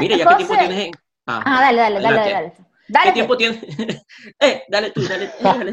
Mira, ya qué tiempo tienes. Ah, ah, dale, dale, dale, dale, dale. ¿Qué pues. tiempo tienes? eh, dale tú, dale, dale.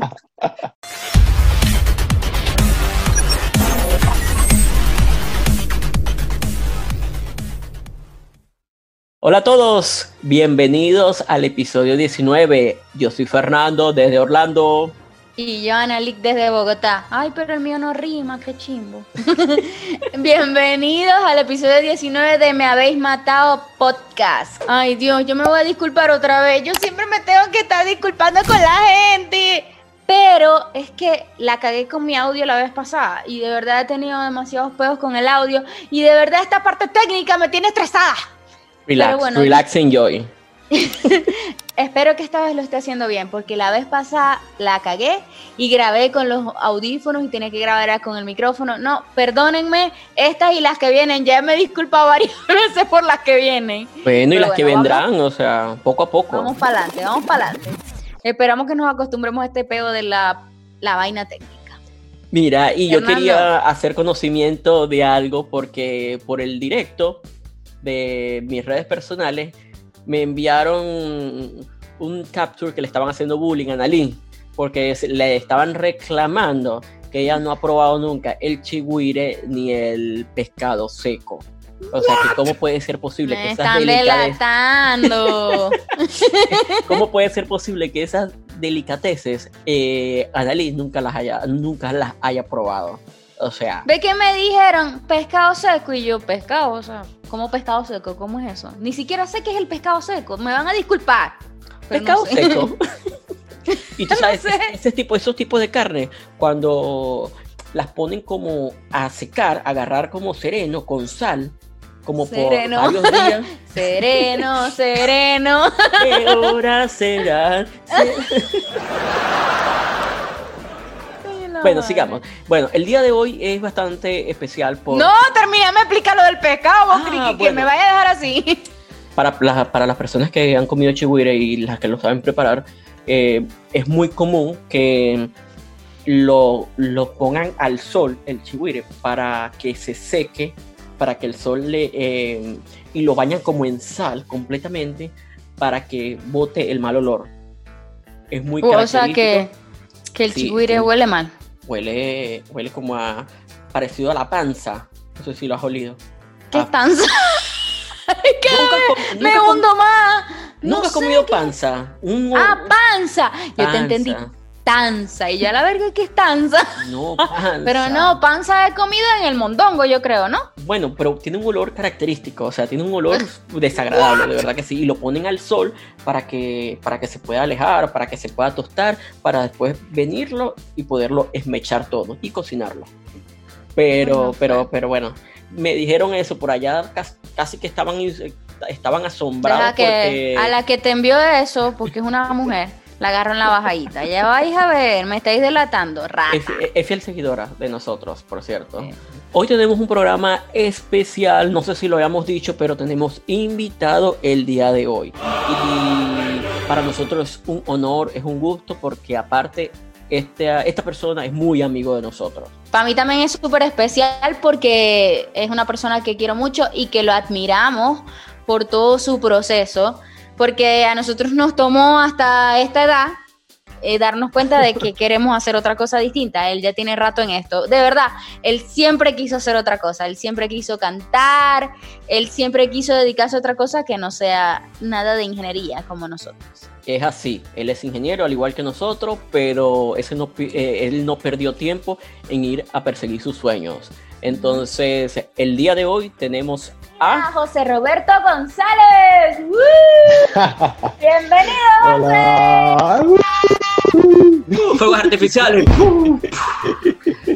Hola a todos, bienvenidos al episodio 19. Yo soy Fernando desde Orlando. Y yo, Analik, desde Bogotá. Ay, pero el mío no rima, qué chimbo. Bienvenidos al episodio 19 de Me Habéis Matado Podcast. Ay, Dios, yo me voy a disculpar otra vez. Yo siempre me tengo que estar disculpando con la gente. Pero es que la cagué con mi audio la vez pasada y de verdad he tenido demasiados pedos con el audio y de verdad esta parte técnica me tiene estresada. Relax, relax, enjoy. Espero que esta vez lo esté haciendo bien, porque la vez pasada la cagué y grabé con los audífonos y tenía que grabar con el micrófono. No, perdónenme, estas y las que vienen, ya me he disculpado varias veces por las que vienen. Bueno, y las que vendrán, o sea, poco a poco. Vamos para adelante, vamos para adelante. Esperamos que nos acostumbremos a este pedo de la, vaina técnica. Mira, y yo quería hacer conocimiento de algo porque por el directo de mis redes personales me enviaron un capture que le estaban haciendo bullying a Nalin, porque le estaban reclamando que ella no ha probado nunca el chigüire ni el pescado seco. O sea, que cómo puede ser posible que esas delicateces... ¿Cómo puede ser posible que esas delicateces eh, nunca las haya nunca las haya probado? O sea. ¿Ve que me dijeron pescado seco? Y yo, pescado, o sea, ¿cómo pescado seco? ¿Cómo es eso? Ni siquiera sé qué es el pescado seco. Me van a disculpar. Pescado seco. y tú sabes, ese tipo, esos tipos de carne, cuando las ponen como a secar, agarrar como sereno, con sal, como sereno. por varios días. sereno, sereno. ¿Qué hora será? Bueno, sigamos. Bueno, el día de hoy es bastante especial por... No, termina, me explica lo del pescado, ah, que me vaya a dejar así. Para, para las personas que han comido chihuire y las que lo saben preparar, eh, es muy común que lo, lo, pongan al sol, el chihuire, para que se seque, para que el sol le... Eh, y lo bañan como en sal completamente para que bote el mal olor. Es muy O sea que, que el sí, huele mal huele, huele como a parecido a la panza. No sé si lo has olido. ¿Qué ah. panza? ¿Qué? me hundo más. ¿Nunca has comido panza? ah, panza. Yo te entendí tanza. Y ya la verga que es tanza. No, panza. Pero no, panza he comido en el mondongo, yo creo, ¿no? Bueno, pero tiene un olor característico, o sea, tiene un olor desagradable, de verdad que sí. Y lo ponen al sol para que, para que se pueda alejar, para que se pueda tostar, para después venirlo y poderlo esmechar todo y cocinarlo. Pero, pero, pero bueno, me dijeron eso por allá, casi, que estaban, estaban asombrados. Que, A la que te envió eso, porque es una mujer la agarro en la bajadita. Ya vais a ver, me estáis delatando, rata. Es, fiel seguidora de nosotros, por cierto. Hoy tenemos un programa especial, no sé si lo habíamos dicho, pero tenemos invitado el día de hoy. Y para nosotros es un honor, es un gusto, porque aparte esta, esta persona es muy amigo de nosotros. Para mí también es súper especial porque es una persona que quiero mucho y que lo admiramos por todo su proceso porque a nosotros nos tomó hasta esta edad eh, darnos cuenta de que queremos hacer otra cosa distinta. Él ya tiene rato en esto. De verdad, él siempre quiso hacer otra cosa. Él siempre quiso cantar. Él siempre quiso dedicarse a otra cosa que no sea nada de ingeniería como nosotros. Es así. Él es ingeniero al igual que nosotros, pero ese no, eh, él no perdió tiempo en ir a perseguir sus sueños. Entonces, el día de hoy tenemos a, José Roberto González. Bienvenido, José. Fuegos artificiales.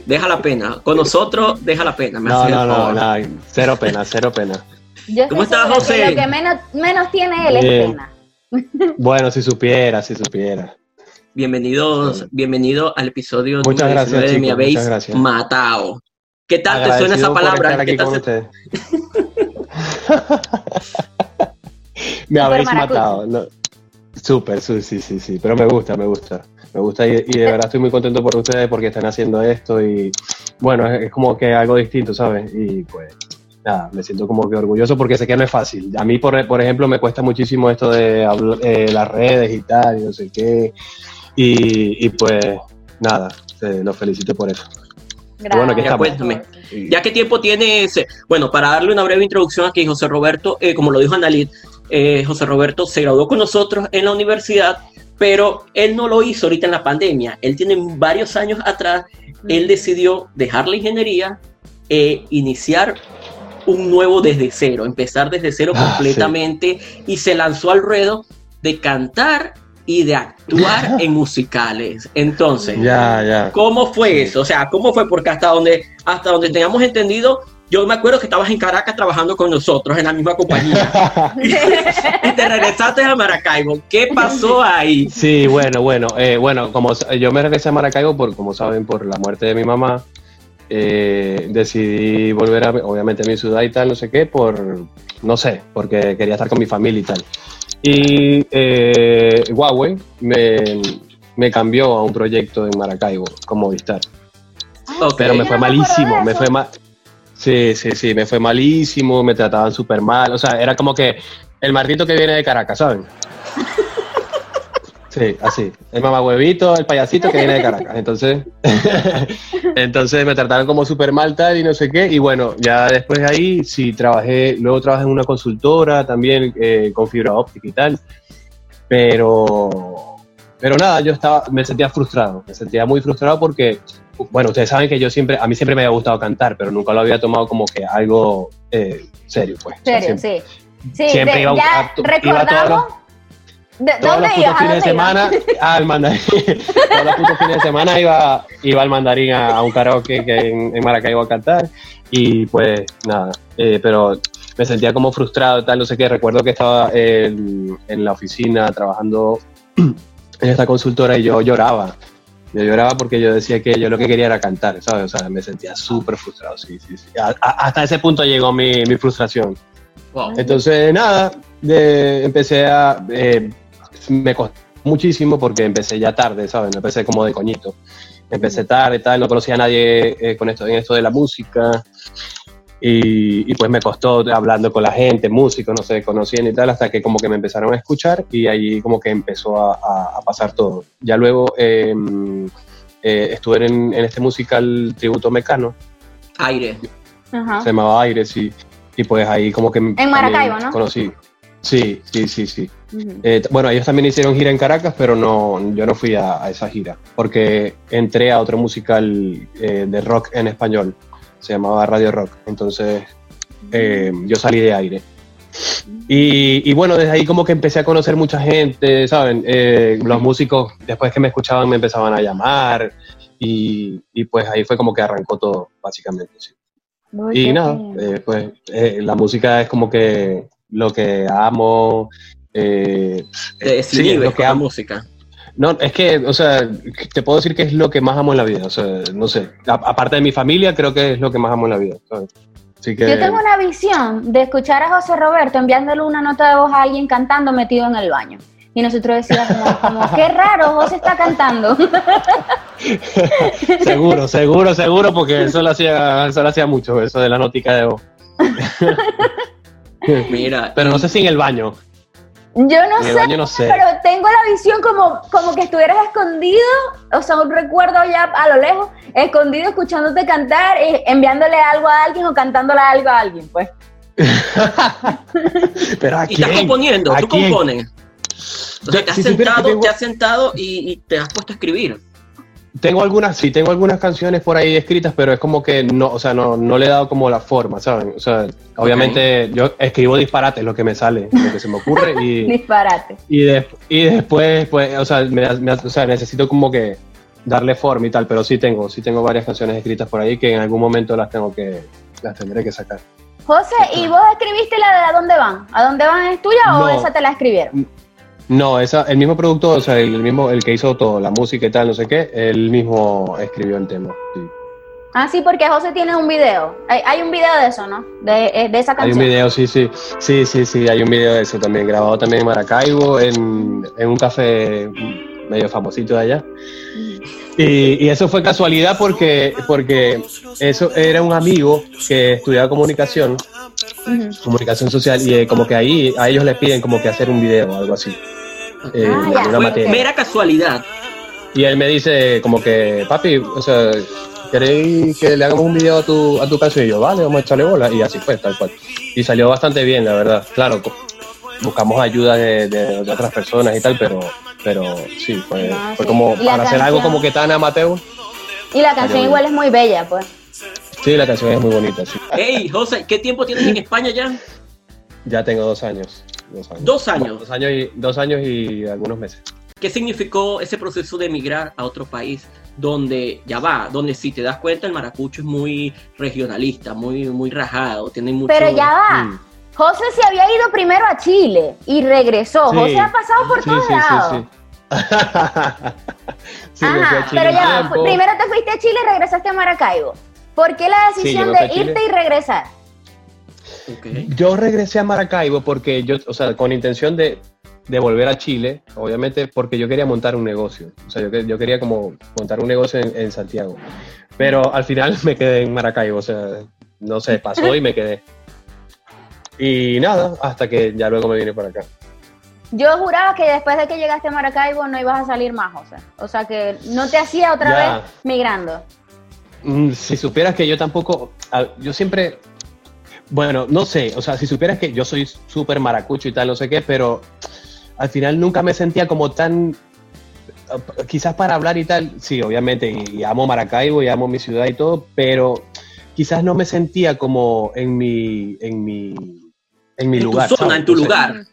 deja la pena. Con nosotros, deja la pena. no, no, no, no, cero pena, cero pena. ¿Cómo estás, José? Lo que menos, menos tiene él es pena. Bueno, si supiera, si supiera. Bienvenidos, bienvenido al episodio muchas gracias, de Me habéis matado. ¿Qué tal te suena esa palabra? ¿Qué tal me habéis matado. No. Súper, sí, sí, sí, pero me gusta, me gusta. Me gusta y, de verdad estoy muy contento por ustedes porque están haciendo esto y bueno, es, como que algo distinto, ¿sabes? Y pues nada, me siento como que orgulloso porque sé que no es fácil. A mí, por, por ejemplo, me cuesta muchísimo esto de eh, las redes y tal, y no sé qué. Y, pues nada, los felicito por eso. Bueno, ya, ¿Ya qué tiempo tiene ese? Bueno, para darle una breve introducción aquí, José Roberto, eh, como lo dijo Analit, eh, José Roberto se graduó con nosotros en la universidad, pero él no lo hizo ahorita en la pandemia. Él tiene varios años atrás, él decidió dejar la ingeniería e iniciar un nuevo desde cero, empezar desde cero ah, completamente y se lanzó al ruedo de cantar y de actuar en musicales. Entonces, ¿cómo fue eso? O sea, ¿cómo fue? Porque hasta donde, hasta donde tengamos entendido, yo me acuerdo que estabas en Caracas trabajando con nosotros en la misma compañía. y te regresaste a Maracaibo. ¿Qué pasó ahí? Sí, bueno, bueno, eh, bueno, como yo me regresé a Maracaibo por, como saben, por la muerte de mi mamá. Eh, decidí volver a, obviamente, a mi ciudad y tal, no sé qué, por, no sé, porque quería estar con mi familia y tal. Y eh, Huawei me, cambió a un proyecto en Maracaibo como Movistar. Pero me fue malísimo, me fue mal. Sí, sí, sí, me fue malísimo, me trataban súper mal. O sea, era como que el martito que viene de Caracas, ¿saben? Sí, así. El huevito, el payasito que viene de Caracas. Entonces, entonces me trataron como súper mal tal y no sé qué. Y bueno, ya después de ahí sí trabajé, luego trabajé en una consultora también eh, con fibra óptica y tal. Pero, pero nada, yo estaba, me sentía frustrado. Me sentía muy frustrado porque, bueno, ustedes saben que yo siempre, a mí siempre me había gustado cantar, pero nunca lo había tomado como que algo eh, serio, pues. Serio, sí. Sí, siempre iba, ya recordamos todos los putos fines de semana al mandarín. todos los putos fines de semana iba, iba al mandarín a, un karaoke que en, en, Maracaibo a cantar. Y pues nada, eh, pero me sentía como frustrado, tal, no sé qué. Recuerdo que estaba en, en la oficina trabajando en esta consultora y yo lloraba. Yo lloraba porque yo decía que yo lo que quería era cantar, ¿sabes? O sea, me sentía súper frustrado, sí, sí, sí. hasta ese punto llegó mi, mi frustración. Entonces, nada, de, empecé a... Eh, me costó muchísimo porque empecé ya tarde, ¿sabes? Empecé como de coñito. Empecé tarde, tal, no conocía a nadie eh, con esto, en esto de la música. Y, pues me costó hablando con la gente, músicos, no sé, conocían y tal, hasta que como que me empezaron a escuchar y ahí como que empezó a, pasar todo. Ya luego em, eh, estuve en, este musical Tributo Mecano. Aire. Se llamaba Aire, sí. Y pues ahí como que... En Maracaibo, ¿no? Conocí. Sí, sí, sí, sí. Eh, bueno, ellos también hicieron gira en Caracas, pero no, yo no fui a, esa gira, porque entré a otro musical eh, de rock en español, se llamaba Radio Rock, entonces eh, yo salí de aire. Y, bueno, desde ahí como que empecé a conocer mucha gente, ¿saben? los músicos, después que me escuchaban, me empezaban a llamar y, pues ahí fue como que arrancó todo, básicamente, sí. y nada, pues la música es como que lo que amo. Eh, sí, lo que amo. música. No, es que, o sea, te puedo decir que es lo que más amo en la vida. O sea, no sé. aparte de mi familia, creo que es lo que más amo en la vida. Yo tengo una visión de escuchar a José Roberto enviándole una nota de voz a alguien cantando metido en el baño. Y nosotros decíamos, como, qué raro, José está cantando. seguro, seguro, seguro, porque eso lo hacía, eso lo hacía mucho, eso de la notica de voz. Mira. Pero no sé si en el baño. Yo no, sé, pero tengo la visión como, como que estuvieras escondido, o sea, un recuerdo ya a lo lejos, escondido escuchándote cantar y enviándole algo a alguien o cantándole algo a alguien, pues. pero ¿a quién? Y estás componiendo, tú compones. O sea, te has, sentado, te has sentado y te has puesto a escribir. Tengo algunas, sí, tengo algunas canciones por ahí escritas, pero es como que no, o sea, no, no le he dado como la forma, ¿saben? O sea, obviamente yo escribo disparates, lo que me sale, lo que se me ocurre y... disparate. Y, y después, pues, o sea, o sea, necesito como que darle forma y tal, pero sí tengo, sí tengo varias canciones escritas por ahí que en algún momento las tengo que, las tendré que sacar. José, ¿y vos escribiste la de ¿A dónde van? ¿A dónde van es tuya o esa te la escribieron? No, esa, el mismo productor, o sea, el mismo, el que hizo todo, la música y tal, no sé qué, él mismo escribió el tema. Sí. Ah, sí, porque José tiene un video. Hay, un video de eso, ¿no? De, eh, de, esa canción. Hay un video, sí, sí. Sí, sí, sí, hay un video de eso también, grabado también en Maracaibo, en, en un café medio famosito de allá. Y, y, eso fue casualidad porque, porque eso era un amigo que estudiaba comunicación comunicación social, y eh, como que ahí a ellos les piden como que hacer un video o algo así. Eh, ah, una materia. Mera casualidad. Y él me dice como que, papi, o sea, ¿queréis que le hagamos un video a tu, a tu caso? Y yo, vale, vamos a echarle bola. Y así fue, tal cual. Y salió bastante bien, la verdad. Claro, buscamos ayuda de, otras personas y tal, pero, pero sí, fue, ah, fue como para hacer algo como que tan amateur. Y la canción igual es muy bella, pues. Sí, la canción es muy bonita, sí. Hey, José, ¿qué tiempo tienes en España ya? Ya tengo dos años. Dos años. Dos años, y, dos años y algunos meses. ¿Qué significó ese proceso de emigrar a otro país donde ya va, donde si te das cuenta el maracucho es muy regionalista, muy, muy rajado, tiene mucho... Pero ya va. Mm. José se había ido primero a Chile y regresó. José ha pasado por todos lados. Sí, Ajá, pero ya, primero te fuiste a Chile y regresaste a Maracaibo. ¿Por qué la decisión de irte y regresar? Yo regresé a Maracaibo porque yo, o sea, con intención de, de, volver a Chile, obviamente porque yo quería montar un negocio. O sea, yo, yo quería como montar un negocio en, Santiago. Pero al final me quedé en Maracaibo, o sea, no sé, pasó y me quedé. Y nada, hasta que ya luego me vine para acá. Yo juraba que después de que llegaste a Maracaibo no ibas a salir más, José. O sea, que no te hacía otra vez migrando. Mm, si supieras que yo tampoco, yo siempre, bueno, no sé, o sea, si supieras que yo soy súper maracucho y tal, no sé qué, pero al final nunca me sentía como tan, quizás para hablar y tal, sí, obviamente, y, amo Maracaibo y amo mi ciudad y todo, pero quizás no me sentía como en mi, en mi, en mi lugar. Tu zona, en tu lugar.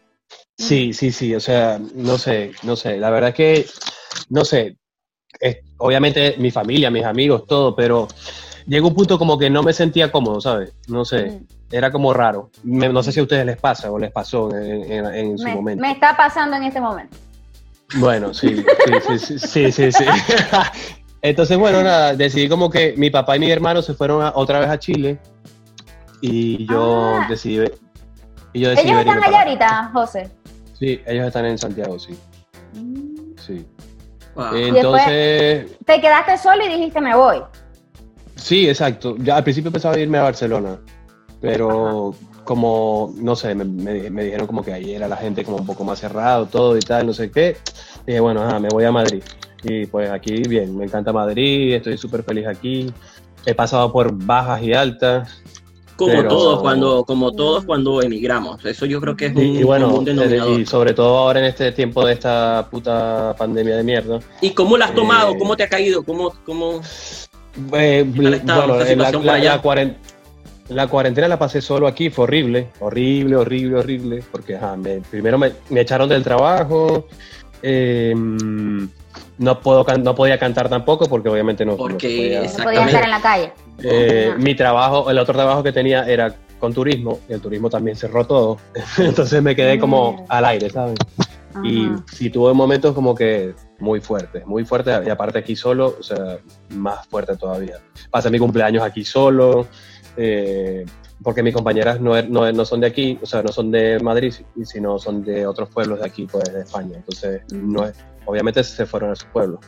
Sí, sí, sí, o sea, no sé, no sé, la verdad es que, no sé, obviamente mi familia, mis amigos, todo, pero llegó un punto como que no me sentía cómodo, ¿sabes? No sé, era como raro. no sé si a ustedes les pasa o les pasó en, su momento. Me está pasando en este momento. Bueno, sí, sí, sí, sí, sí, sí. Entonces, bueno, nada, decidí como que mi papá y mi hermano se fueron otra vez a Chile y yo ah. decidí... Y yo decidí ¿Ellos están allá ahorita, José? Sí, ellos están en Santiago, sí. Mm. Sí. Entonces. te quedaste solo y dijiste me voy. Sí, exacto. Ya al principio pensaba irme a Barcelona, pero como, no sé, me, dijeron como que ahí era la gente como un poco más cerrado, todo y tal, no sé qué. dije, bueno, me voy a Madrid. Y pues aquí, bien, me encanta Madrid, estoy súper feliz aquí. He pasado por bajas y altas, como todos cuando como todos cuando emigramos. Eso yo creo que es un, y, bueno, y sobre todo ahora en este tiempo de esta puta pandemia de mierda. Y cómo la has tomado eh, cómo te ha caído cómo cómo eh, bueno la, cuarentena, la pasé solo aquí fue horrible horrible horrible horrible porque primero me, echaron del trabajo em, no puedo no podía cantar tampoco porque obviamente no, porque no podía estar en la calle eh, mi trabajo, el otro trabajo que tenía era con turismo, y el turismo también cerró todo. Entonces me quedé como al aire, ¿sabes? Y, y, tuve momentos como que muy fuertes, muy fuertes, y aparte aquí solo, o sea, más fuerte todavía. Pasé mi cumpleaños aquí solo, eh, porque mis compañeras no, no, no, son de aquí, o sea, no son de Madrid, sino son de otros pueblos de aquí, pues de España. Entonces, no es, obviamente se fueron a su pueblo.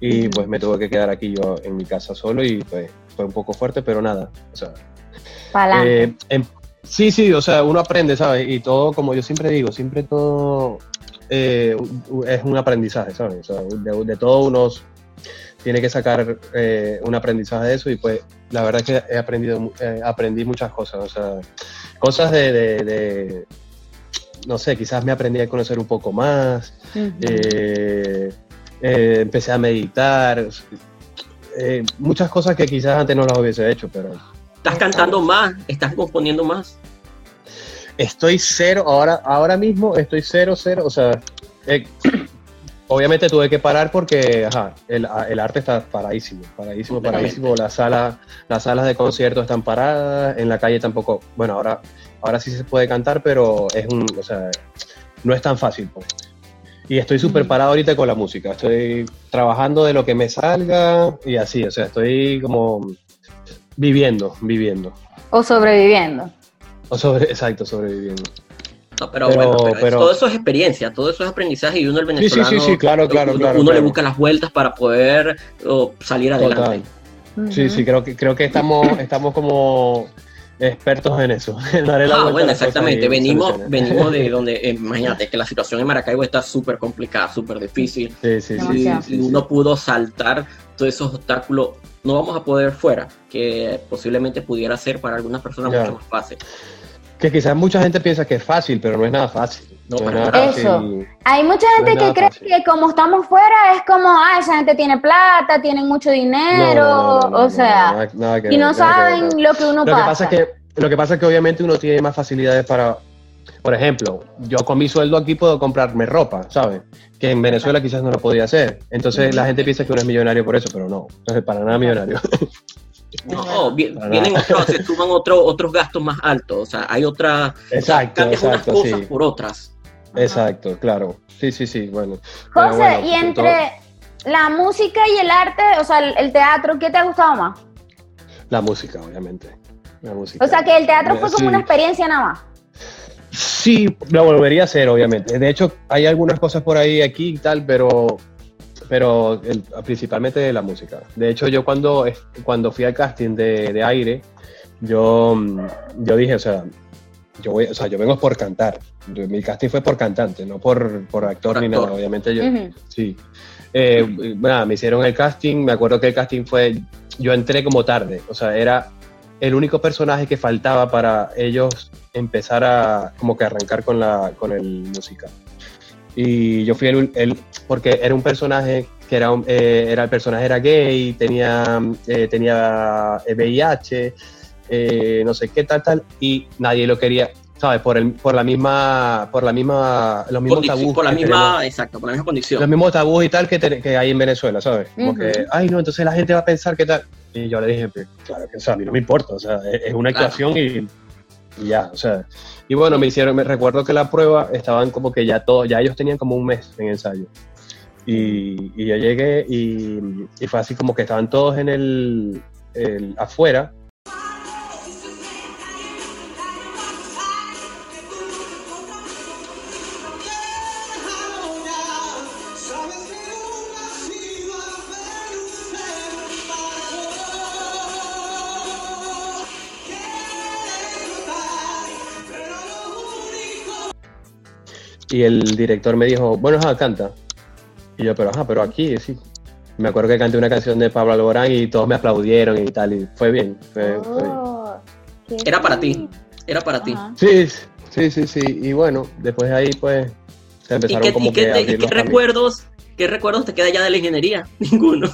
Y pues me tuve que quedar aquí yo en mi casa solo y pues fue un poco fuerte, pero nada. O sea, eh, em, sí, sí, o sea, uno aprende, ¿sabes? Y todo, como yo siempre digo, siempre todo eh, es un aprendizaje, ¿sabes? O sea, de, todo uno tiene que sacar eh, un aprendizaje de eso y pues la verdad es que he aprendido, aprendí muchas cosas, o sea, cosas de, no sé, quizás me aprendí a conocer un poco más, empecé a meditar, eh, muchas cosas que quizás antes no las hubiese hecho, pero... ¿Estás cantando más? ¿Estás componiendo más? Estoy cero, ahora, ahora mismo estoy cero, cero, o sea, eh, obviamente tuve que parar porque el, arte está paradísimo, paradísimo, paradísimo. La sala, las salas de concierto están paradas, en la calle tampoco. Bueno, ahora, ahora sí se puede cantar, pero es un, o sea, no es tan fácil. Pues. Y estoy súper parado ahorita con la música. Estoy trabajando de lo que me salga y así. O sea, estoy como viviendo, viviendo. O sobreviviendo. O sobre, exacto, sobreviviendo. No, pero, bueno, todo eso es experiencia, todo eso es aprendizaje y uno el venezolano, sí, sí, sí, claro, claro, uno, claro, uno le busca las vueltas para poder salir adelante. Sí, sí, creo que creo que estamos estamos como expertos en eso. ah, bueno, exactamente. Venimos, venimos de donde, eh, imagínate que la situación en Maracaibo está súper complicada, súper difícil. Sí, sí, sí, y uno pudo saltar todos esos obstáculos. No vamos a poder fuera, que posiblemente pudiera ser para algunas personas mucho más fácil. Que quizás mucha gente piensa que es fácil, pero no es nada fácil. No, Eso. Hay mucha gente que cree que como estamos fuera es como, ah, esa gente tiene plata, tienen mucho dinero, o sea, y no saben lo que uno lo pasa. Que pasa que, lo que pasa es que obviamente uno tiene más facilidades para, por ejemplo, yo con mi sueldo aquí puedo comprarme ropa, ¿sabes? Que en Venezuela quizás no lo podía hacer. Entonces la gente piensa que uno es millonario por eso, pero no, entonces para nada millonario. No, vienen otros, se suman otro, otros gastos más altos, o sea, hay otras, exacto, exacto, cosas por otras. Exacto, claro. Sí, sí, sí, bueno. José, y entre la música y el arte, o sea, el, teatro, ¿qué te ha gustado más? La música, obviamente. La música. O sea, que el teatro fue como una experiencia nada más. Sí, lo volvería a hacer, obviamente. De hecho, hay algunas cosas por ahí, aquí y tal, pero pero principalmente la música. De hecho, yo cuando, cuando fui al casting de, de aire, yo, yo dije, o sea, yo, voy, o sea, yo vengo por cantar. Mi casting fue por cantante, no por, por actor ni nada. Obviamente yo, sí. Eh, bueno, me hicieron el casting, me acuerdo que el casting fue, yo entré como tarde, o sea, era el único personaje que faltaba para ellos empezar a como que arrancar con, la, con el musical. Y yo fui el, el porque era un personaje que era, eh, era el personaje era gay, tenía, eh, tenía VIH, eh, no sé qué tal, tal, y nadie lo quería, ¿sabes? Por, el, por la misma, por la misma, los mismos tabús. Por la misma, exacto, por la misma condición. Los mismos tabús y tal que, que hay en Venezuela, ¿sabes? Como que, ay, no, entonces la gente va a pensar que tal. Y yo le dije, pues, claro que o a mí no me importa, o sea, es, una actuación y, ya, o sea. Y bueno, me hicieron, me recuerdo que la prueba estaban como que ya todos, ya ellos tenían como un mes en ensayo. Y, y yo llegué y, y, fue así como que estaban todos en el, el afuera Y el director me dijo, bueno, ajá, canta. Y yo, pero ajá, pero aquí, sí. Me acuerdo que canté una canción de Pablo Alborán y todos me aplaudieron y tal, y fue bien. Oh, Era para ti, era para ti. Sí, sí, sí, sí. Y bueno, después de ahí, pues, se empezaron ¿Y como que ¿y qué recuerdos, qué recuerdos te queda ya de la ingeniería? Ninguno.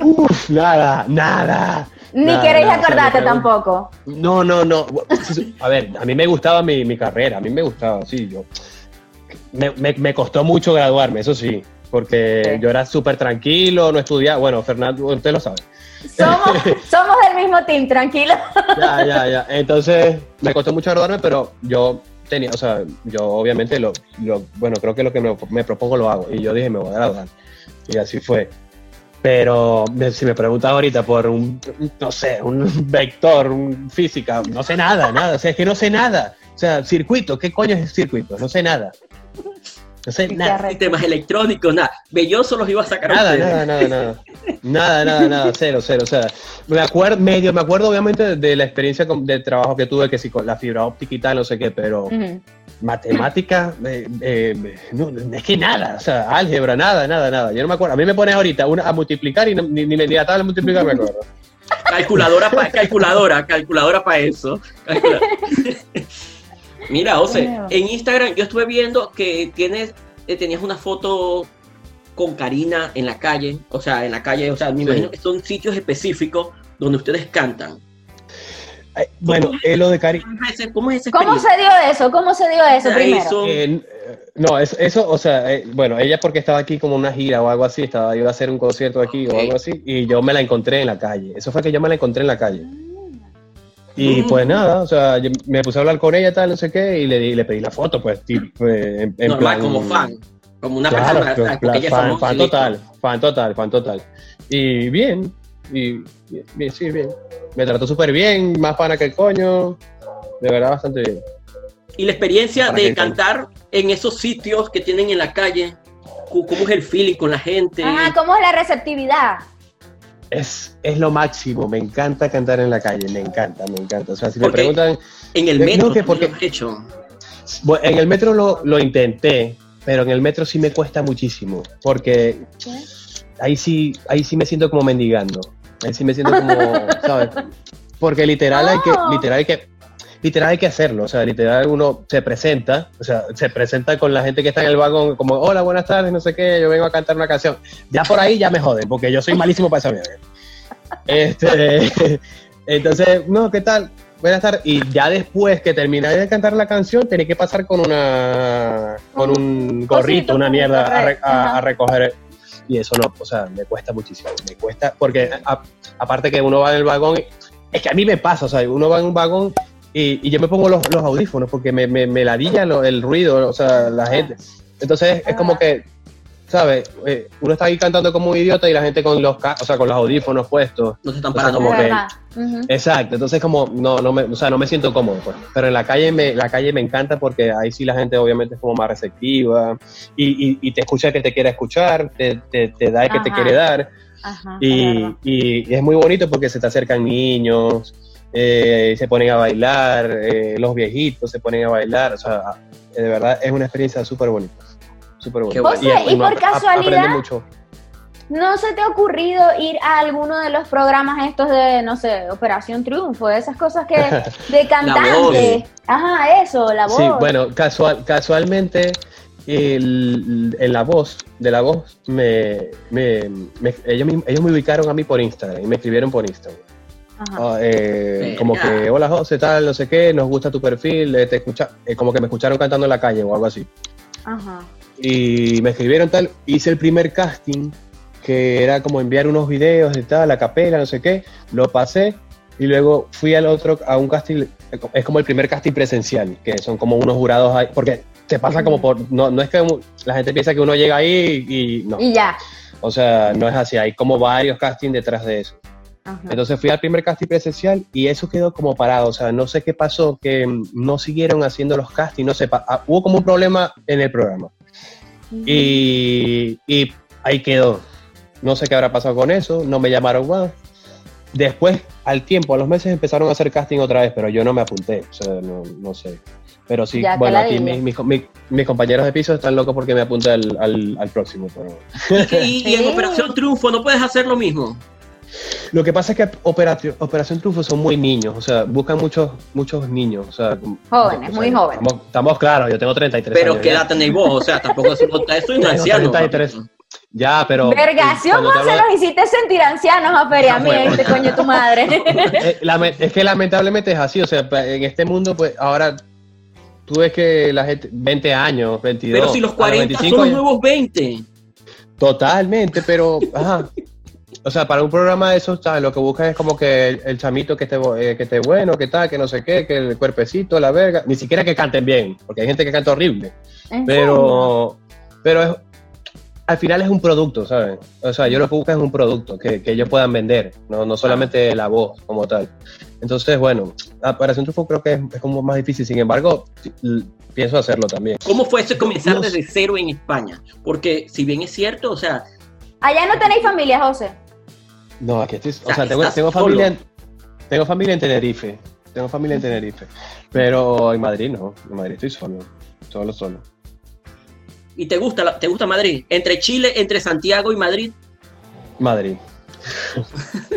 Uf, nada, nada. Ni queréis acordarte tampoco. No, no, no. A ver, a mí me gustaba mi, mi carrera, a mí me gustaba, sí, yo me, me, costó mucho graduarme, eso sí, porque yo era súper tranquilo, no estudiaba. Bueno, Fernando, usted lo sabe. Somos, somos del mismo team, tranquilo. Ya, ya, ya. Entonces, me costó mucho graduarme, pero yo tenía, o sea, yo obviamente lo, lo bueno, creo que lo que me, me, propongo lo hago. Y yo dije, me voy a graduar. Y así fue. Pero si me preguntas ahorita por un, no sé, un vector, un física, no sé nada, nada. O sea, es que no sé nada. O sea, circuito, ¿qué coño es circuito? No sé nada. No sé nada. Sistemas electrónicos, nada. Belloso los iba a sacar nada, nada, nada, nada. Nada, nada, nada, cero, cero. O sea, me acuerdo, medio, me acuerdo obviamente de la experiencia de trabajo que tuve, que sí, con la fibra óptica y tal, no sé qué, pero matemática, eh, eh, no, es que nada, o sea, álgebra, nada, nada, nada. Yo no me acuerdo. A mí me pones ahorita a multiplicar y ni, ni, ni a tabla multiplicar me acuerdo. Calculadora para calculadora, calculadora para eso. Mira, Ose, en Instagram yo estuve viendo que tienes, eh, tenías una foto con Karina en la calle, o sea, en la calle, o sea, me imagino que son sitios específicos donde ustedes cantan. bueno, es lo de Karina. ¿Cómo, es ¿Cómo se dio eso? ¿Cómo se dio eso primero? Eh, no, eso, o sea, eh, bueno, ella porque estaba aquí como una gira o algo así, estaba iba a hacer un concierto aquí o algo así, y yo me la encontré en la calle. Eso fue que yo me la encontré en la calle. Y pues nada, o sea, me puse a hablar con ella, tal, no sé qué, y le, le pedí la foto, pues, tipo, en, Normal, como fan. Como una persona. fan, fan total, fan total, fan total. Y bien, y bien, sí, bien. Me trató súper bien, más pana que el coño. De verdad, bastante bien. Y la experiencia de cantar en esos sitios que tienen en la calle, ¿cómo es el feeling con la gente? Ah, ¿cómo es la receptividad? Es, es lo máximo, me encanta cantar en la calle, me encanta, me encanta. O sea, si me preguntan... En el metro, que porque, hecho? en el metro lo, lo, intenté, pero en el metro sí me cuesta muchísimo, porque ahí sí, ahí sí me siento como mendigando. Ahí sí me siento como, ¿sabes? Porque literal hay que, literal hay que, literal hay que hacerlo, o sea, literal uno se presenta, o sea, se presenta con la gente que está en el vagón como, hola, buenas tardes, no sé qué, yo vengo a cantar una canción. Ya por ahí ya me joden, porque yo soy malísimo para esa mierda. Este, entonces, no, ¿qué tal? Buenas tardes. Y ya después que terminé de cantar la canción, tenía que pasar con una con un gorrito, una mierda a, recoger. Y eso no, o sea, me cuesta muchísimo. Me cuesta, porque aparte que uno va en el vagón, es que a mí me pasa, o sea, uno va en un vagón y, yo me pongo los, audífonos porque me, me, me ladilla el ruido, o sea, la gente. Entonces es como que ¿sabes? Eh, uno está ahí cantando como un idiota y la gente con los, o sea, con los audífonos puestos. No se están parando. como que, Exacto, entonces como no, no me, o sea, no me siento cómodo. Pues. Pero en la calle me, la calle me encanta porque ahí sí la gente obviamente es como más receptiva y, y, te escucha que te quiere escuchar, te, te, te da el que te quiere dar. Ajá, y, y, es muy bonito porque se te acercan niños, eh, se ponen a bailar, eh, los viejitos se ponen a bailar, o sea, de verdad es una experiencia súper bonita. José, y, por casualidad, ¿no se te ha ocurrido ir a alguno de los programas estos de, no sé, Operación Triunfo, esas cosas que de cantante? Ajá, eso, la voz. Sí, bueno, casual, casualmente en la voz, de la voz, me, ellos, ellos me ubicaron a mí por Instagram y me escribieron por Instagram. Ah, eh, como que, hola José, tal, no sé qué, nos gusta tu perfil, eh, te escucha, eh, como que me escucharon cantando en la calle o algo así. Ajá y me escribieron tal, hice el primer casting, que era como enviar unos videos de tal, la capela, no sé qué, lo pasé y luego fui al otro, a un casting, es como el primer casting presencial, que son como unos jurados ahí, porque te pasa como por, no, no es que la gente piensa que uno llega ahí y, no. Y ya. O sea, no es así, hay como varios castings detrás de eso. Entonces fui al primer casting presencial y eso quedó como parado, o sea, no sé qué pasó, que no siguieron haciendo los castings, no sé, ah, hubo como un problema en el programa. Y, ahí quedó. No sé qué habrá pasado con eso, no me llamaron más. Después, al tiempo, a los meses empezaron a hacer casting otra vez, pero yo no me apunté, o sea, no, sé. Pero sí, bueno, aquí mis, compañeros de piso están locos porque me apunté al, próximo. ¿Y, en Operación Triunfo no puedes hacer lo mismo? Lo que pasa es que Operación, Triunfo son muy niños, o sea, buscan muchos muchos niños. O sea, jóvenes, muy jóvenes. Estamos, claros, yo tengo 33 pero años. Pero ¿qué edad tenéis vos? O sea, tampoco es un anciano. 33. Ya, pero. Vergación, ¿cómo se los hiciste sentir ancianos a Feria ah, este coño tu madre? Eh, es que lamentablemente es así, o sea, en este mundo, pues ahora tú ves que la gente, 20 años, 22. Pero si los 40 son los nuevos 20. Totalmente, pero, ajá, o sea, para un programa de esos, lo que buscan es como que el, chamito que esté, eh, que esté bueno, que tal, que no sé qué, que el cuerpecito, la verga, ni siquiera que canten bien, porque hay gente que canta horrible. Pero, pero al final es un producto, ¿sabes? O sea, yo lo que busco es un producto que, que ellos puedan vender, no, no solamente la voz como tal. Entonces, bueno, para hacer un trufo creo que es, como más difícil, sin embargo, pienso hacerlo también. ¿Cómo fue eso comenzar desde cero en España? Porque si bien es cierto, o sea... Allá no tenéis familia, José. No, aquí estoy. O sea, tengo, familia en, tengo familia en Tenerife. Tengo familia en Tenerife. Pero en Madrid no. En Madrid estoy solo. Solo, solo. ¿Y te gusta, te gusta Madrid? ¿Entre Chile, entre Santiago y Madrid? Madrid.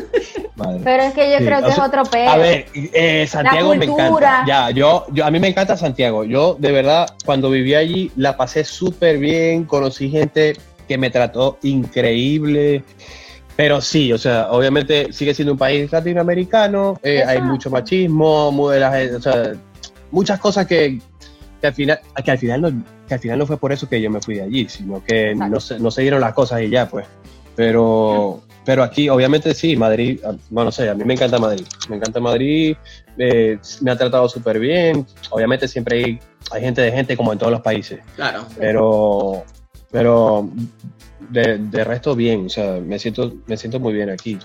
Pero es que yo creo que es otro pedo. A ver, eh, Santiago me encanta. Ya, yo, yo, a mí me encanta Santiago. Yo, de verdad, cuando viví allí, la pasé súper bien. Conocí gente que me trató increíble. Pero sí, o sea, obviamente sigue siendo un país latinoamericano, eh, hay mucho machismo, o sea, muchas cosas que, que, al final, que, al final no, que al final no fue por eso que yo me fui de allí, sino que no se, no se dieron las cosas y ya, pues. Pero, pero aquí, obviamente sí, Madrid, ah, bueno, no sé, a mí me encanta Madrid, me encanta Madrid, eh, me ha tratado súper bien, obviamente siempre hay, hay gente de gente como en todos los países. Claro. Pero, pero de, resto bien, o sea, me siento, me siento muy bien aquí.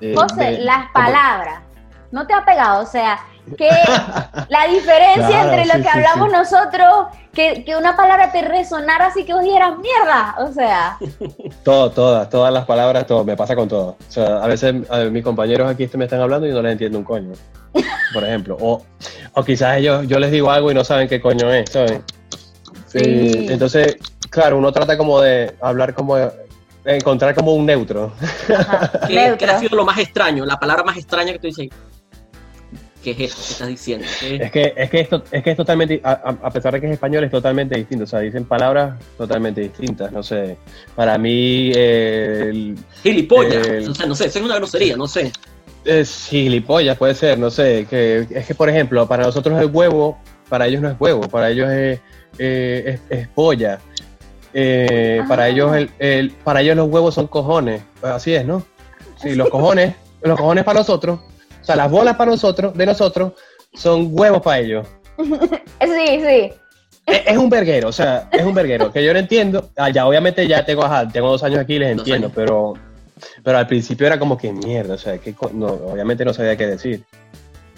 Eh, José, las palabras, ¿no te ha pegado? O sea, que la diferencia entre lo que hablamos nosotros, que, que, una palabra te resonara así que vos dijeras mierda, o sea. Todo, todas, todas las palabras, todo, me pasa con todo. O sea, a veces mis compañeros aquí me están hablando y no les entiendo un coño, por ejemplo. O, o quizás ellos, yo les digo algo y no saben qué coño es, ¿saben? Sí. entonces, claro, uno trata como de hablar como encontrar como un neutro. ¿Qué, ha sido lo más extraño? La palabra más extraña que tú dices. ¿Qué es esto que estás diciendo? Es que, es que esto, es que es totalmente, a, pesar de que es español, es totalmente distinto. O sea, dicen palabras totalmente distintas. No sé. Para mí. El, Gilipollas. o sea, no sé, es una grosería, no sé. Es gilipollas, puede ser, no sé. Que, es que, por ejemplo, para nosotros el huevo, para ellos no es huevo, para ellos es, eh, es, es polla. Eh, para, ah. ellos el, para ellos los huevos son cojones. Pues así es, ¿no? Sí, los cojones, los cojones para nosotros, o sea, las bolas para nosotros, de nosotros, son huevos para ellos. Sí, sí. Es, un verguero, o sea, es un verguero, que yo no entiendo. Ah, ya, obviamente ya tengo, tengo dos años aquí y les entiendo, pero, pero al principio era como que mierda, o sea, que no, obviamente no sabía qué decir.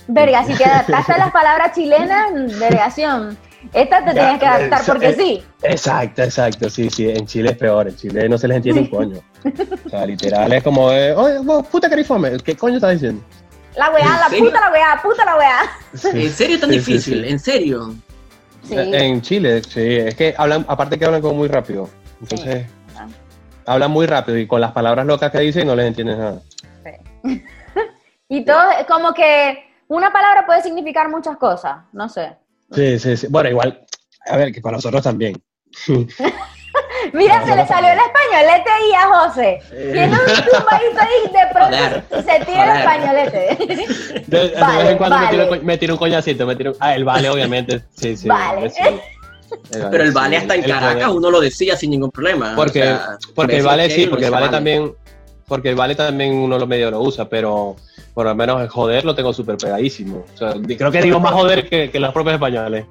Verga, si te adaptaste a las palabras chilenas, vergación. Esta te tienes que adaptar porque sí. Exacto, exacto, sí, sí. En Chile es peor. En Chile no se les entiende un coño. O sea, literal es como, oye, puta carifome, ¿qué coño estás diciendo? La weá, la puta la weá, puta la weá. ¿En serio es tan difícil? ¿En serio? Sí. En Chile, sí. Es que hablan, aparte que hablan como muy rápido. Entonces, hablan muy rápido y con las palabras locas que dicen no les entiendes nada. Sí. y todo, como que una palabra puede significar muchas cosas, no sé. Sí, sí, sí. Bueno, igual, a ver, que para nosotros también. Mira, se le salió el españolete ahí a José. Tiene un tumbadito ahí de pronto se tira el españolete. De, vez en cuando me, tiro, un coñacito, me tiro, ah, el vale, obviamente. Sí, sí. Vale. Pero el vale hasta en Caracas uno lo decía sin ningún problema. Porque, porque el vale sí, porque el vale, también, porque el vale también uno lo medio lo usa, pero por lo menos el joder lo tengo súper pegadísimo. O sea, creo que digo más joder que, que los propios españoles.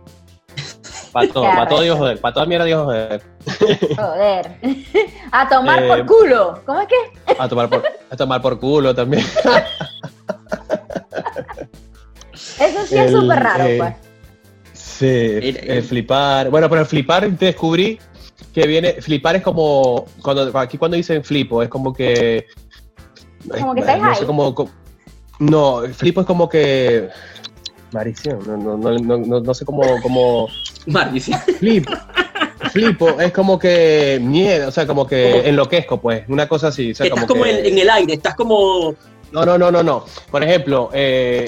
Para todo, para todo digo joder, para toda mierda digo joder. Joder. A tomar por eh, culo. ¿Cómo es que? A tomar por, a tomar por culo también. Eso sí es súper raro, eh, pues. Sí, el flipar. Bueno, pero el flipar descubrí que viene. Flipar es como. Cuando, aquí cuando dicen flipo, es como que. Como que estáis no Sé, como, no, flipo es como que. Marición, no, no, no, no, no sé cómo. cómo... Marición. Flipo. Flipo, es como que miedo, o sea, como que enloquezco, pues, una cosa así. O sea, estás como, en, el aire, estás como. No, no, no, no, no. Por ejemplo, eh,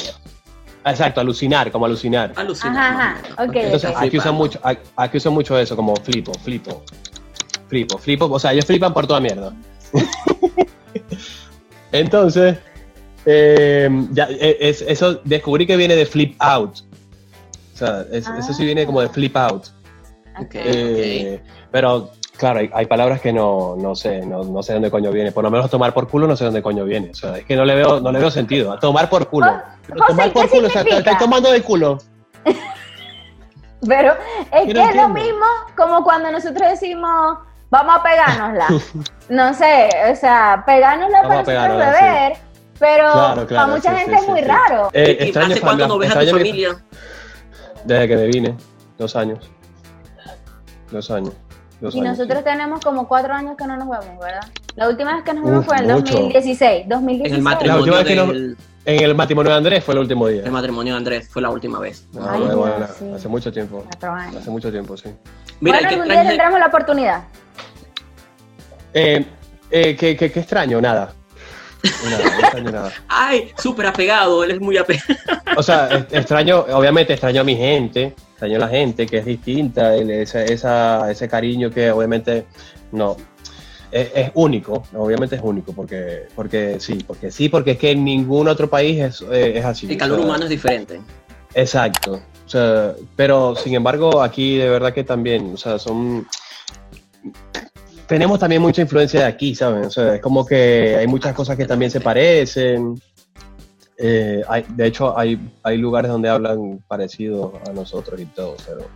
exacto, alucinar, como alucinar. Alucinar. Ajá, ajá. Okay, Entonces, aquí, usan mucho, aquí usan mucho eso, como flipo, flipo. Flipo, flipo, o sea, ellos flipan por toda mierda. Entonces, eh, ya, es, eso descubrí que viene de flip out. O sea, eso sí viene como de flip out. Eh, pero claro, hay, palabras que no, no sé, no, no, sé dónde coño viene. Por lo menos tomar por culo no sé dónde coño viene. O sea, es que no le veo, no le veo sentido. tomar por culo. tomar por culo, o sea, estás tomando de culo. Pero es que es lo mismo como cuando nosotros decimos, vamos a pegárnosla. no sé, o sea, pegárnosla para nosotros beber. Pero para mucha gente es muy raro. Eh, ¿Hace cuánto no ves a tu familia? Desde que me vine, dos años. Dos años. Y nosotros tenemos como cuatro años que no nos vemos, ¿verdad? La última vez que nos vimos fue en 2016, 2016. En el matrimonio En el matrimonio de Andrés fue el último día. El matrimonio de Andrés fue la última vez. Ah, bueno, Hace mucho tiempo. Hace mucho tiempo, sí. Mira, bueno, algún día tendremos la oportunidad. Eh, eh, ¿qué, qué, qué extraño? Nada. Ay, súper apegado, él es muy apegado. O sea, extraño, obviamente extraño a mi gente, a la gente que es distinta, ese cariño que obviamente no, es, único, obviamente es único, porque, porque sí, porque sí, porque es que en ningún otro país es, es así. El calor humano es diferente. Exacto. O sea, pero sin embargo, aquí de verdad que también, o sea, son tenemos también mucha influencia de aquí, ¿saben? O sea, es como que hay muchas cosas que también se parecen. Eh, hay, de hecho, hay, hay lugares donde hablan parecido a nosotros y todo, pero...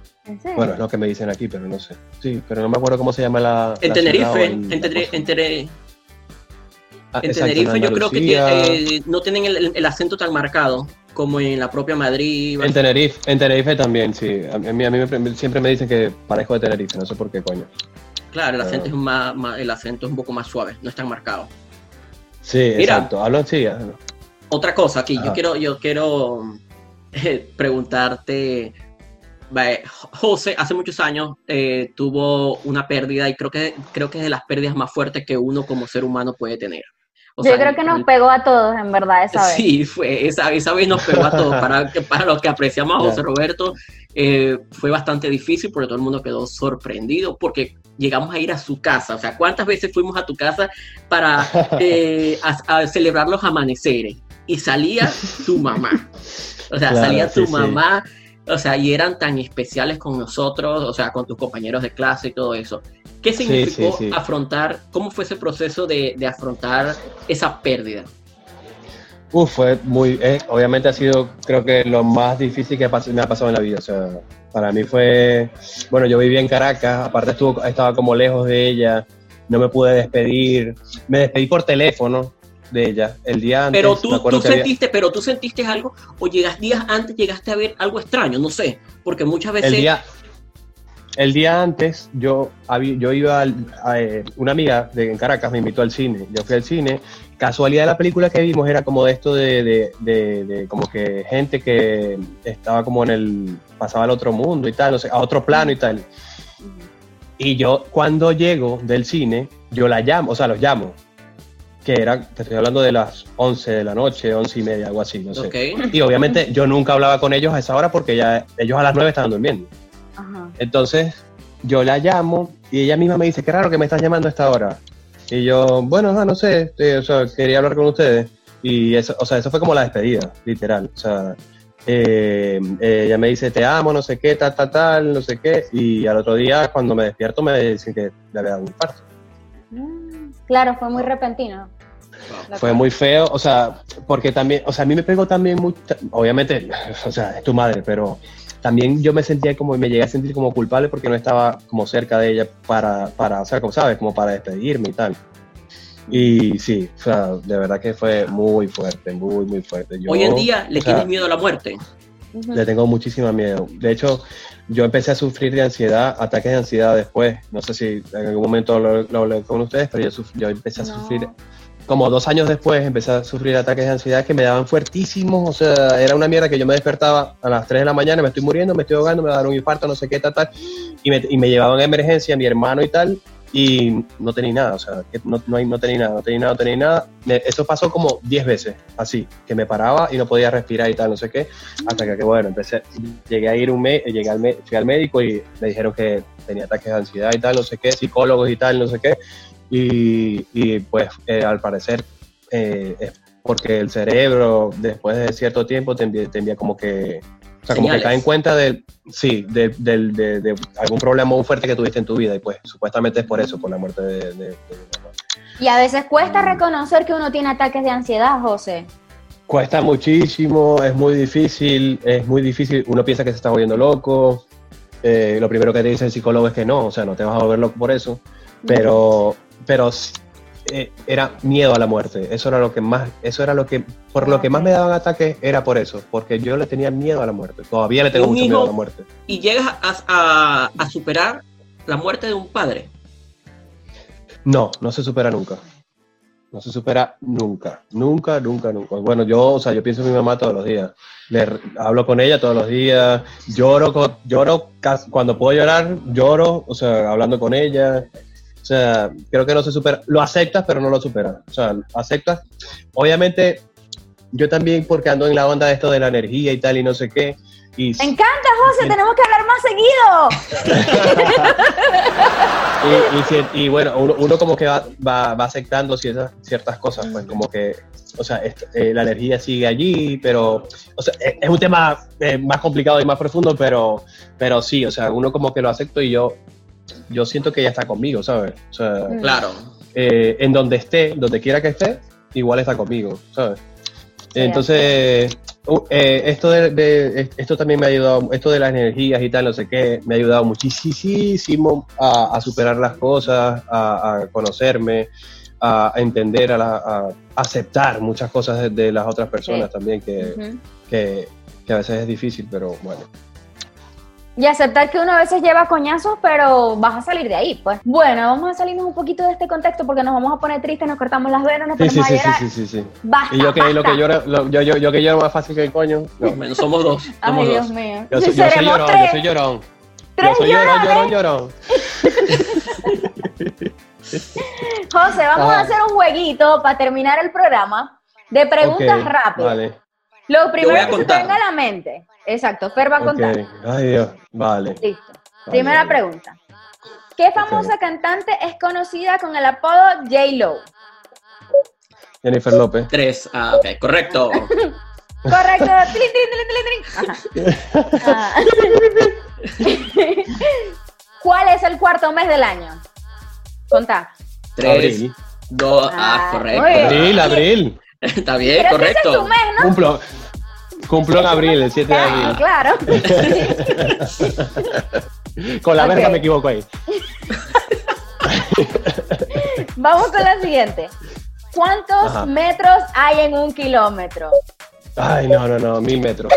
Bueno, es lo que me dicen aquí, pero no sé. Sí, pero no me acuerdo cómo se llama la... En Tenerife, en, Tenerife, ah, en Tenerife yo creo que eh, no tienen el, acento tan marcado. como en la propia Madrid. En Tenerife, en Tenerife también, sí. A mí, a mí siempre me dicen que parezco de Tenerife, no sé por qué coño. Claro, el acento, es, más, el acento es un poco más suave, no es tan marcado. Sí, exacto. Hablo así. Otra cosa aquí, yo quiero, yo quiero eh, preguntarte. José hace muchos años eh, tuvo una pérdida y creo que, creo que es de las pérdidas más fuertes que uno como ser humano puede tener. Yo creo que nos pegó a todos, en verdad, esa vez. Sí, fue, esa, esa vez nos pegó a todos. Para, para los que apreciamos a José Roberto, eh, fue bastante difícil porque todo el mundo quedó sorprendido porque llegamos a ir a su casa. O sea, ¿cuántas veces fuimos a tu casa para eh, celebrar los amaneceres? Y salía tu mamá. O sea, salía tu mamá. O sea, y eran tan especiales con nosotros, o sea, con tus compañeros de clase y todo eso. ¿Qué significó afrontar, cómo fue ese proceso de, afrontar esa pérdida? Uf, fue muy, eh, obviamente ha sido, creo que lo más difícil que me ha pasado en la vida. O sea, para mí fue, bueno, yo vivía en Caracas, aparte estuvo, estaba como lejos de ella, no me pude despedir, me despedí por teléfono de ella el día antes. Pero tú, tú sentiste, pero tú sentiste algo, o llegas días antes, llegaste a ver algo extraño, no sé, porque muchas veces... El día, el día antes yo, yo iba a, eh, una amiga de, en Caracas me invitó al cine, yo fui al cine, casualidad de la película que vimos era como de esto de, de, como que gente que estaba como en el, pasaba al otro mundo y tal, no sé, a otro plano y tal. Y yo cuando llego del cine, yo la llamo, o sea, los llamo, que era, te estoy hablando de las 11 de la noche, 11 y media, algo así, no sé. Y obviamente yo nunca hablaba con ellos a esa hora porque ya ellos a las 9 estaban durmiendo. Entonces yo la llamo y ella misma me dice, qué raro que me estás llamando a esta hora. Y yo, bueno, no, sé, este, o sea, quería hablar con ustedes. Y eso, o sea, eso fue como la despedida, literal. O sea, eh, ella me dice, te amo, no sé qué, tal, tal, tal, no sé qué. Y al otro día, cuando me despierto, me dicen que le había dado un infarto. Mm, claro, fue muy repentino. Fue muy feo, o sea, porque también, o sea, a mí me pegó también mucho, obviamente, o sea, es tu madre, pero también yo me sentía como, me llegué a sentir como culpable porque no estaba como cerca de ella para, para o sea, como sabes, como para despedirme y tal. Y sí, o sea, de verdad que fue muy fuerte, muy, muy fuerte. Hoy en día, ¿le tienes miedo a la muerte? Le tengo muchísimo miedo. De hecho, yo empecé a sufrir de ansiedad, ataques de ansiedad después. No sé si en algún momento lo, hablé con ustedes, pero yo, yo empecé a sufrir como dos años después empecé a sufrir ataques de ansiedad que me daban fuertísimos, o sea, era una mierda que yo me despertaba a las 3 de la mañana, me estoy muriendo, me estoy ahogando, me va a dar un infarto, no sé qué, tal, tal, y me, y me llevaban a emergencia mi hermano y tal, y no tenía nada, o sea, no, no, tenía nada, no tenía nada, no tenía nada. eso pasó como 10 veces, así, que me paraba y no podía respirar y tal, no sé qué, hasta que, bueno, empecé, llegué a ir un mes, llegué al, fui al médico y me dijeron que tenía ataques de ansiedad y tal, no sé qué, psicólogos y tal, no sé qué, y, pues eh, al parecer eh, es porque el cerebro después de cierto tiempo te envía, como que o sea, como que cae en cuenta de, sí, de, de, algún problema muy fuerte que tuviste en tu vida. Y pues supuestamente es por eso, por la muerte de, de, Y a veces cuesta reconocer que uno tiene ataques de ansiedad, José. Cuesta muchísimo, es muy difícil, es muy difícil, uno piensa que se está volviendo loco, eh, lo primero que te dice el psicólogo es que no, o sea, no te vas a volver loco por eso, pero pero eh, era miedo a la muerte. Eso era lo que más, eso era lo que, por lo que más me daban ataques era por eso, porque yo le tenía miedo a la muerte. Todavía le tengo mucho miedo a la muerte. ¿Y llegas a, a, superar la muerte de un padre? No, no se supera nunca. No se supera nunca, nunca, nunca, nunca. Bueno, yo, o sea, yo pienso en mi mamá todos los días. Le hablo con ella todos los días. Lloro, lloro cuando puedo llorar, lloro, o sea, hablando con ella. O sea, creo que no se supera. Lo aceptas, pero no lo superas. O sea, aceptas. Obviamente, yo también, porque ando en la onda de esto de la energía y tal, y no sé qué. Y, Me encanta, José, tenemos que hablar más seguido. y, bueno, uno, como que va, va, aceptando ciertas, ciertas cosas, pues como que, o sea, eh, la energía sigue allí, pero, o sea, es, un tema eh, más complicado y más profundo, pero, pero sí, o sea, uno como que lo acepto y yo yo siento que ella está conmigo, ¿sabes? O sea, mm. claro. Eh, en donde esté, donde quiera que esté, igual está conmigo, ¿sabes? Entonces, eh, esto, de, esto también me ha ayudado, esto de las energías y tal, no sé qué, me ha ayudado muchísimo a, superar las cosas, a, conocerme, a entender, a, aceptar muchas cosas de, las otras personas también, que, que, que a veces es difícil, pero bueno. Y aceptar que uno a veces lleva coñazos, pero vas a salir de ahí, pues. Bueno, vamos a salirnos un poquito de este contexto porque nos vamos a poner tristes, nos cortamos las venas, nos ponemos sí, sí, Sí, sí, sí, Basta, y yo que, Lo que lloro, yo, yo, yo, que lloro más fácil que el coño. No. somos dos. Ay, Dios mío. Yo, soy, yo soy llorón, yo soy llorón. Yo soy llorón, llorón, llorón. José, vamos a hacer un jueguito para terminar el programa de preguntas rápidas. Vale. Lo primero que se te venga a la mente. Exacto, Fer va a contar. Ay, Dios. Vale. Listo. Primera pregunta. ¿Qué famosa cantante es conocida con el apodo J-Lo? Jennifer López. Tres. Ah, ok, correcto. correcto. ¿Cuál es el cuarto mes del año? Contá. Tres. Abril. Dos. Ah, correcto. Abril, abril. Está bien, correcto. es tu mes, ¿no? Cumplo. Cumplo en abril, el 7 de abril. Claro. con la verga me equivoco ahí. Vamos con la siguiente. ¿Cuántos metros hay en un kilómetro? Ay, no, no, no, mil metros.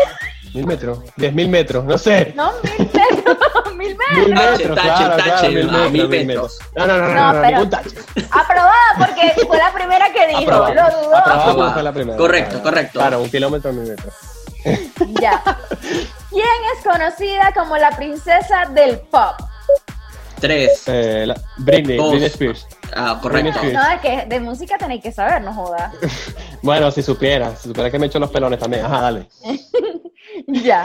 Mil metros, diez mil metros, no sé. No, mil metros, mil metros. Mil metros, tache, claro, tache, claro, mil, metros, mil, metros. No, no, no, no, no, ningún tache. Aprobada porque fue la primera que dijo, Aprobada. lo dudó. Aprobada fue la primera. Correcto, correcto. Claro, un kilómetro, mil metros. Ya. ¿Quién es conocida como la princesa del pop? Tres. Eh, la, Britney, Britney Spears. Ah, correcto. No, es que de música tenéis que saber, no jodas. bueno, si supiera, si supiera que me echo los pelones también. Ajá, dale. ya.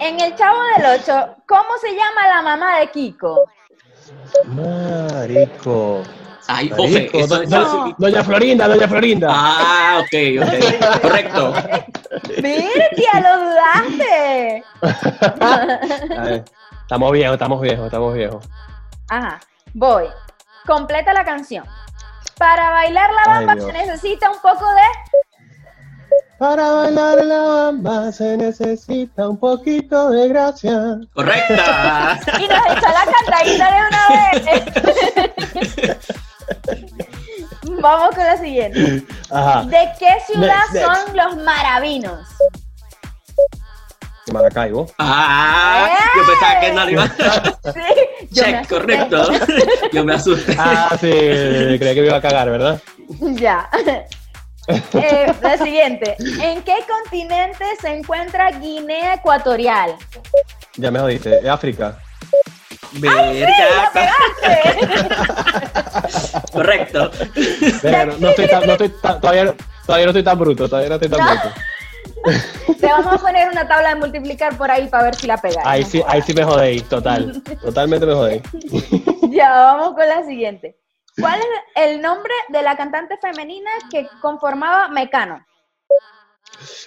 En el Chavo del 8, ¿cómo se llama la mamá de Kiko? Marico. Ay, Ofe, Doña Florinda, Doña Florinda. Ah, ok, ok. Correcto. Mirtia, lo dudaste. estamos viejos, estamos viejos, estamos viejos. Ajá, voy. Completa la canción. Para bailar la bamba se necesita un poco de para bailar la bamba se necesita un poquito de gracia. Correcta. y nos echa la cantadita de una vez. Vamos con la siguiente. ¿De qué ciudad son los maravinos? Maracaibo. Ah, yo pensaba que no lo iba a sí, Check, correcto. yo me asusté. Ah, sí, creía que me iba a cagar, ¿verdad? Ya. Eh, la siguiente. ¿En qué continente se encuentra Guinea Ecuatorial? Ya me jodiste. África. Verga. Correcto. no, estoy tan, no estoy todavía, todavía no estoy tan bruto, todavía no estoy tan bruto. Te vamos a poner una tabla de multiplicar por ahí para ver si la pegáis. Ahí sí, ahí sí me jodéis, total. Totalmente me jodéis. Ya, vamos con la siguiente. ¿Cuál es el nombre de la cantante femenina que conformaba Mecano?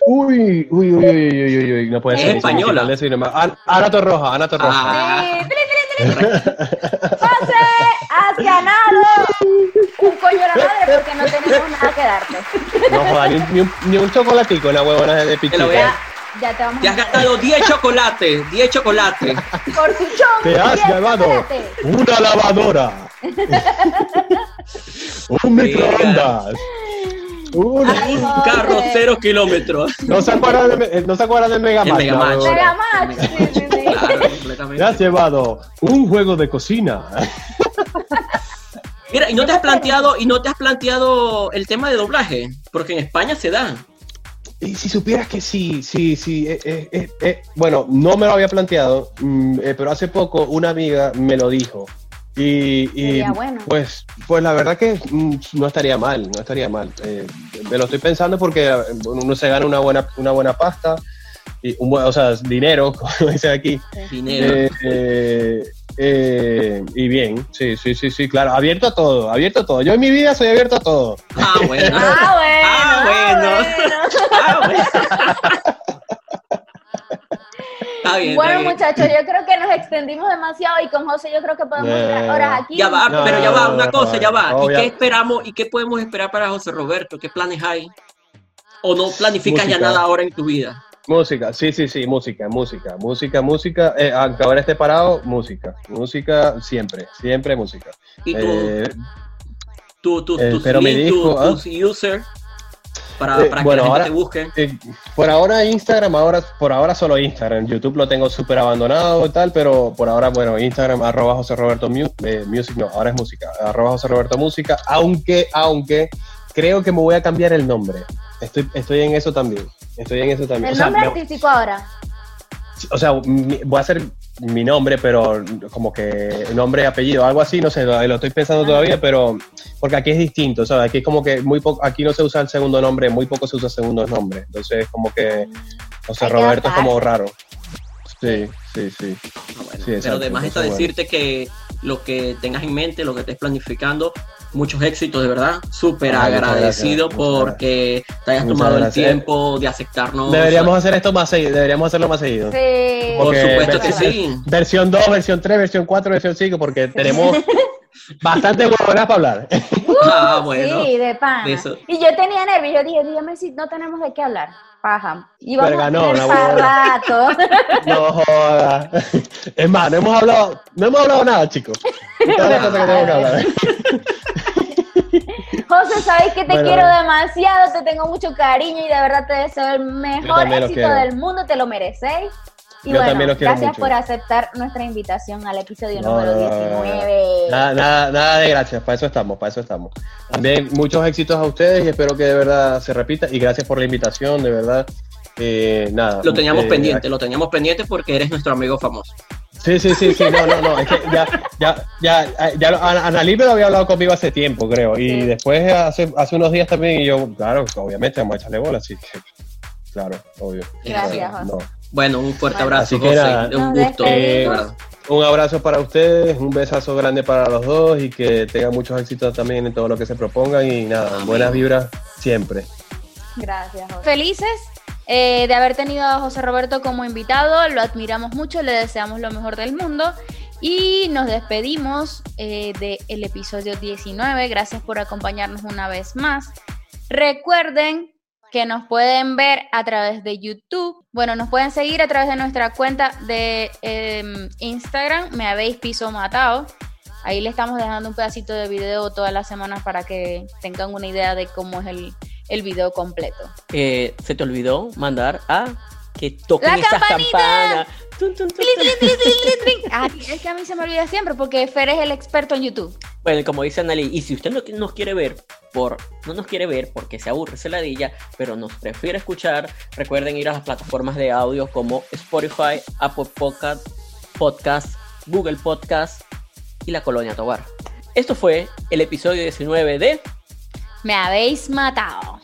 Uy, uy, uy, uy, uy, uy, uy, no puede ser. Es española. Ana Torroja, Ana Torroja. Ah. Sí, José, has ganado un coño de la madre porque no tenemos nada que darte. No joda, ni, un, ni un chocolatico la huevona de pichita. Ya te vamos te has gastado 10 chocolates, 10 chocolates. Por tu chon, Te has ganado una lavadora. un microondas. Un, carro cero kilómetros. No se acuerdan de, no se acuerdan de Mega Match. Mega Match. Mega Match. Sí, sí, sí. Claro, Te has llevado un juego de cocina. Mira, y no te has planteado, y no te has planteado el tema de doblaje, porque en España se da. Y si supieras que sí, sí, sí, eh, eh, eh, bueno, no me lo había planteado, mm, pero hace poco una amiga me lo dijo. Y, pues, pues la verdad que mm, no estaría mal, no estaría mal. me lo estoy pensando porque uno se gana una buena, una buena pasta, y un buen, o sea, dinero, como dice aquí. Dinero. Eh, y bien, sí, sí, sí, sí, claro, abierto a todo, abierto a todo. Yo en mi vida soy abierto a todo. Ah, bueno. Ah, bueno. Ah, bueno. Ah, bien, bueno, muchachos, yo creo que nos extendimos demasiado y con José yo creo que podemos yeah. horas aquí. Ya va, pero ya va, una cosa, ya va. ¿Y qué esperamos y qué podemos esperar para José Roberto? ¿Qué planes hay? ¿O no planificas ya nada ahora en tu vida? Música, sí, sí, sí, música, música, música, música. Eh, aunque ahora esté parado, música, música siempre, siempre música. ¿Y eh, tu, tu, tu, user para, eh, para que la gente te busque. Eh, por ahora Instagram, ahora, por ahora solo Instagram. YouTube lo tengo súper abandonado y tal, pero por ahora, bueno, Instagram, arroba José Roberto eh, Music, no, ahora es música, arroba José Roberto Música, aunque, aunque creo que me voy a cambiar el nombre. Estoy, estoy en eso también. Estoy en eso también. ¿El nombre artístico ahora? O sea, voy a hacer mi nombre, pero como que nombre y apellido, algo así, no sé, lo, estoy pensando todavía, pero porque aquí es distinto, ¿sabes? Aquí es como que muy poco, aquí no se usa el segundo nombre, muy poco se usa el segundo nombre, entonces como que, o sea, Roberto es como raro. Sí, sí, sí. Ah, pero además está decirte que lo que tengas en mente, lo que estés planificando, muchos éxitos, de verdad. Súper agradecido porque te hayas tomado el tiempo de aceptarnos. Deberíamos hacer esto más seguido, deberíamos hacerlo más seguido. Sí. Por supuesto que sí. Versión 2, versión 3, versión 4, versión 5, porque tenemos bastante buenas para hablar. ah, bueno. Sí, de pan. Y yo tenía nervios, yo dije, dígame si no tenemos de qué hablar. Paja. Y vamos a no, rato. No joda. Es más, no hemos hablado, no hemos hablado nada, chicos. José, sabes que te quiero demasiado, te tengo mucho cariño y de verdad te deseo el mejor éxito del mundo, te lo merecéis. Y bueno, gracias por aceptar nuestra invitación al episodio número 19. Nada, nada, nada, de gracias, para eso estamos, para eso estamos. También muchos éxitos a ustedes y espero que de verdad se repita y gracias por la invitación, de verdad. Eh, nada. Lo teníamos eh, pendiente, lo teníamos pendiente porque eres nuestro amigo famoso. Sí, sí, sí, sí, no, no, no, es que ya, ya, ya, ya Ana me lo había hablado conmigo hace tiempo, creo, y después hace, hace unos días también, y yo, claro, obviamente vamos a echarle bola, así que, claro, obvio. Gracias, Bueno, un fuerte abrazo, José, un gusto. Eh, un abrazo para ustedes, un besazo grande para los dos y que tengan muchos éxitos también en todo lo que se propongan y nada, buenas vibras siempre. Gracias. José. Felices eh, de haber tenido a José Roberto como invitado. Lo admiramos mucho, le deseamos lo mejor del mundo. Y nos despedimos eh, del episodio 19. Gracias por acompañarnos una vez más. Recuerden que nos pueden ver a través de YouTube. Bueno, nos pueden seguir a través de nuestra cuenta de em, Instagram. Me habéis piso matado. Ahí le estamos dejando un pedacito de video todas las semanas para que tengan una idea de cómo es el, el video completo. Eh, se te olvidó mandar a que toquen ¡La esas campanas. es que a mí se me olvida siempre porque Fer es el experto en YouTube. Bueno, como dice Anneli, y si usted no nos quiere ver por no nos quiere ver porque se aburre, se ladilla, pero nos prefiere escuchar, recuerden ir a las plataformas de audio como Spotify, Apple Podcast, Podcast Google Podcast y la Colonia Tobar. Esto fue el episodio 19 de Me habéis matado.